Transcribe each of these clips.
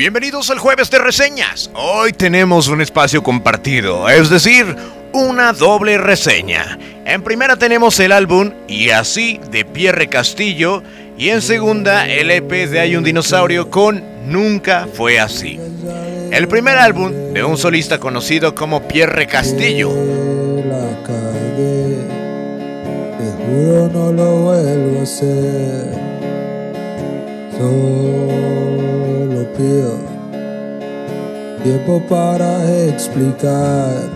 Bienvenidos al jueves de reseñas. Hoy tenemos un espacio compartido, es decir, una doble reseña. En primera tenemos el álbum Y así de Pierre Castillo y en segunda el EP de Hay un dinosaurio con Nunca fue así. El primer álbum de un solista conocido como Pierre Castillo. no lo vuelvo a hacer. Tiempo para explicar.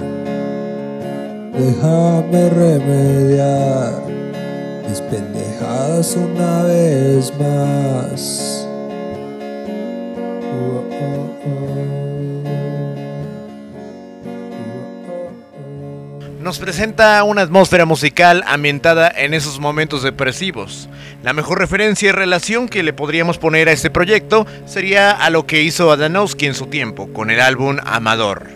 Déjame remediar mis pendejadas una vez más. Nos presenta una atmósfera musical ambientada en esos momentos depresivos. La mejor referencia y relación que le podríamos poner a este proyecto sería a lo que hizo Adanowski en su tiempo, con el álbum Amador.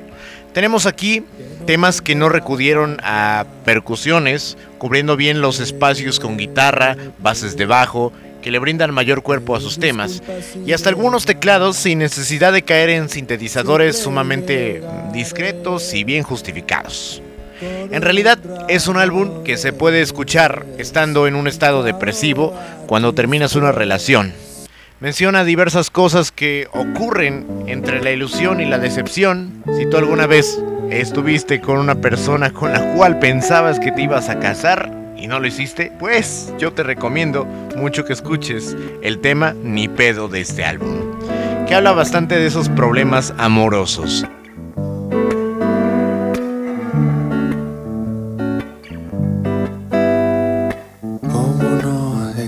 Tenemos aquí temas que no recudieron a percusiones, cubriendo bien los espacios con guitarra, bases de bajo, que le brindan mayor cuerpo a sus temas, y hasta algunos teclados sin necesidad de caer en sintetizadores sumamente discretos y bien justificados. En realidad es un álbum que se puede escuchar estando en un estado depresivo cuando terminas una relación. Menciona diversas cosas que ocurren entre la ilusión y la decepción. Si tú alguna vez estuviste con una persona con la cual pensabas que te ibas a casar y no lo hiciste, pues yo te recomiendo mucho que escuches el tema Ni pedo de este álbum, que habla bastante de esos problemas amorosos.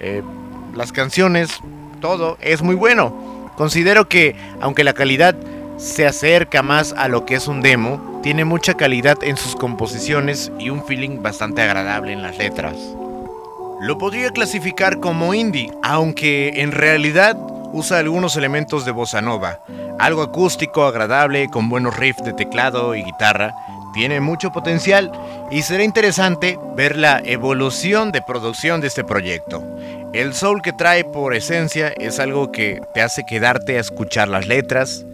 eh, las canciones, todo es muy bueno. Considero que aunque la calidad se acerca más a lo que es un demo, tiene mucha calidad en sus composiciones y un feeling bastante agradable en las letras. Lo podría clasificar como indie, aunque en realidad usa algunos elementos de bossa nova, algo acústico, agradable, con buenos riffs de teclado y guitarra, tiene mucho potencial y será interesante ver la evolución de producción de este proyecto. El soul que trae por esencia es algo que te hace quedarte a escuchar las letras,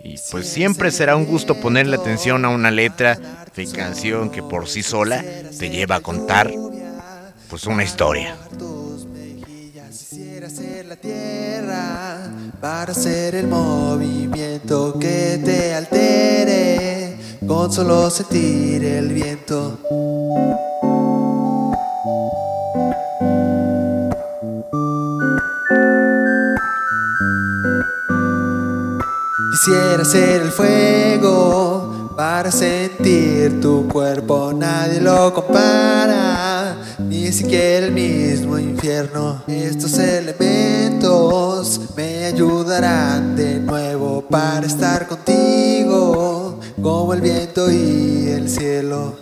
y pues siempre será un gusto ponerle atención a una letra de canción que por sí sola te lleva a contar pues una historia. la tierra para hacer el movimiento que te altere con solo sentir el viento. Quisiera ser el fuego para sentir tu cuerpo, nadie lo compara, ni siquiera el mismo infierno. Estos elementos me de nuevo para estar contigo, como el viento y el cielo.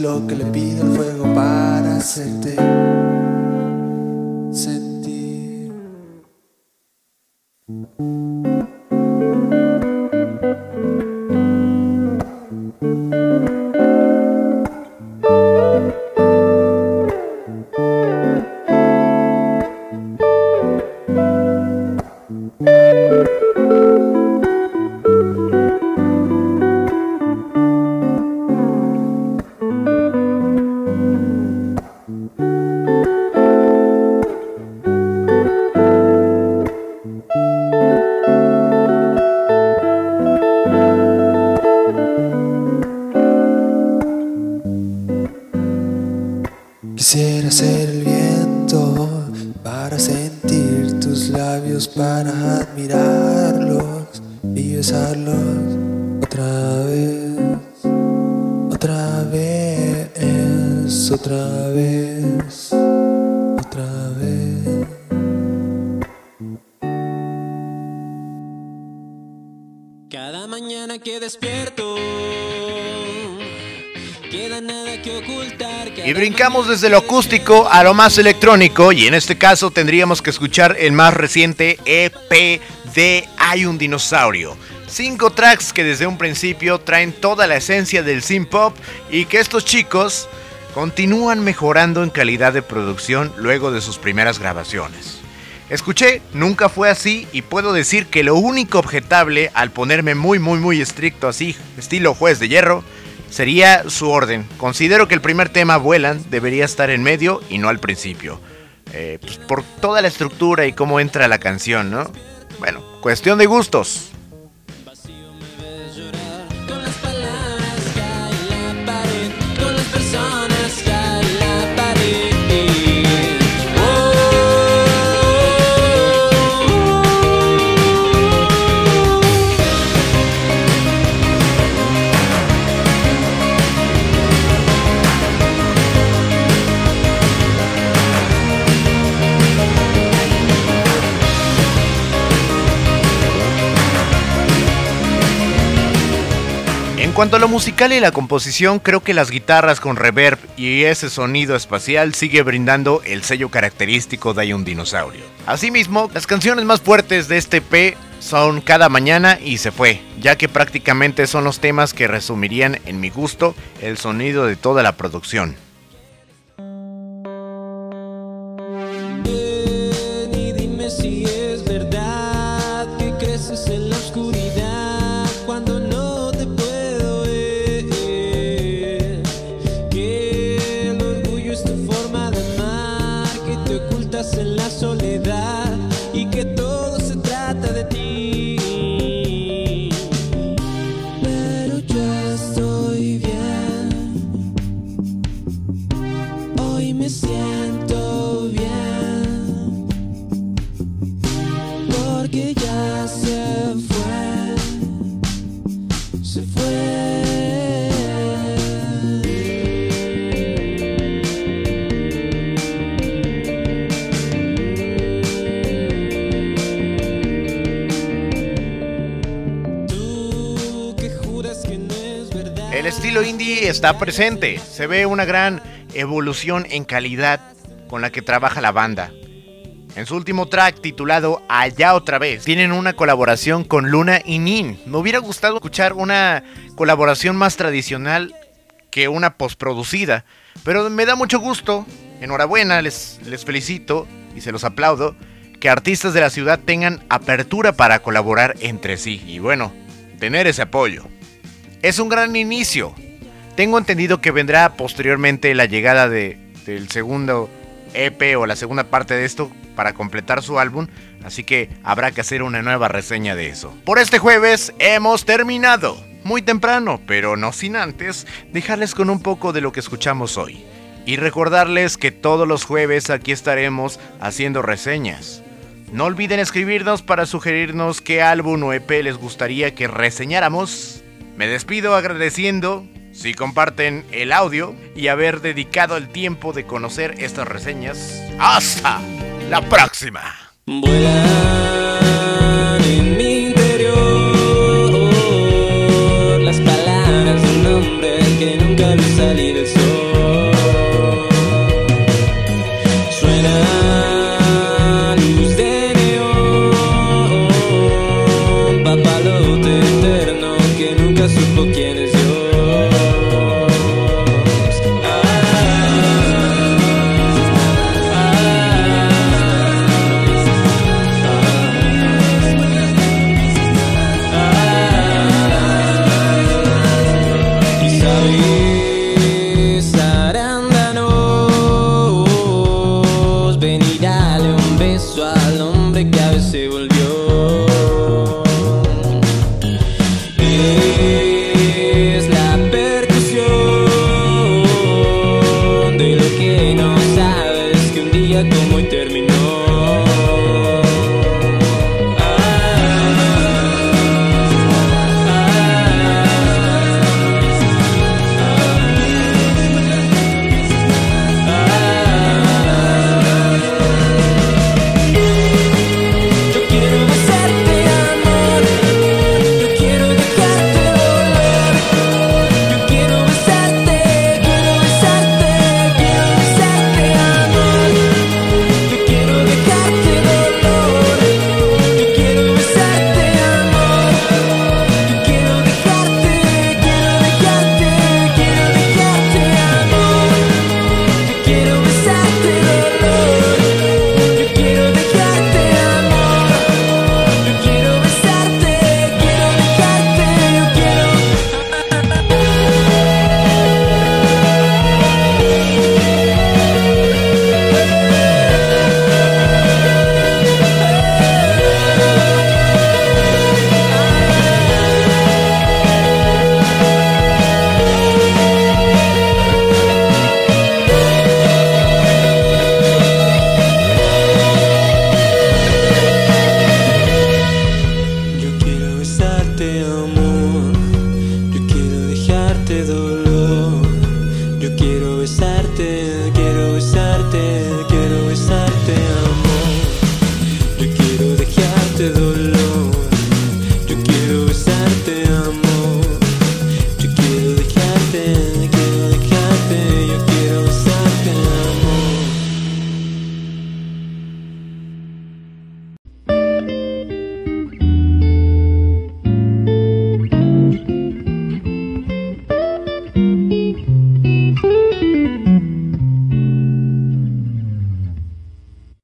Lo que le pido al fuego para hacerte Quisiera ser el viento para sentir tus labios, para admirarlos y besarlos otra vez, otra vez, otra vez, otra vez. Cada mañana que despierto, Y brincamos desde lo acústico a lo más electrónico y en este caso tendríamos que escuchar el más reciente EP de Hay un dinosaurio. Cinco tracks que desde un principio traen toda la esencia del synth pop y que estos chicos continúan mejorando en calidad de producción luego de sus primeras grabaciones. Escuché, nunca fue así y puedo decir que lo único objetable al ponerme muy muy muy estricto así, estilo juez de hierro, sería su orden. Considero que el primer tema, Vuelan, debería estar en medio y no al principio. Eh, pues por toda la estructura y cómo entra la canción, ¿no? Bueno, cuestión de gustos. Cuanto a lo musical y la composición, creo que las guitarras con reverb y ese sonido espacial sigue brindando el sello característico de Hay un dinosaurio. Asimismo, las canciones más fuertes de este P son Cada Mañana y Se Fue, ya que prácticamente son los temas que resumirían en mi gusto el sonido de toda la producción. Indie está presente, se ve una gran evolución en calidad con la que trabaja la banda. En su último track titulado Allá otra vez, tienen una colaboración con Luna y Nin. Me hubiera gustado escuchar una colaboración más tradicional que una postproducida, pero me da mucho gusto, enhorabuena, les, les felicito y se los aplaudo, que artistas de la ciudad tengan apertura para colaborar entre sí y bueno, tener ese apoyo. Es un gran inicio. Tengo entendido que vendrá posteriormente la llegada de, del segundo EP o la segunda parte de esto para completar su álbum, así que habrá que hacer una nueva reseña de eso. Por este jueves hemos terminado. Muy temprano, pero no sin antes dejarles con un poco de lo que escuchamos hoy. Y recordarles que todos los jueves aquí estaremos haciendo reseñas. No olviden escribirnos para sugerirnos qué álbum o EP les gustaría que reseñáramos. Me despido agradeciendo si comparten el audio y haber dedicado el tiempo de conocer estas reseñas. ¡Hasta la próxima! Y sabía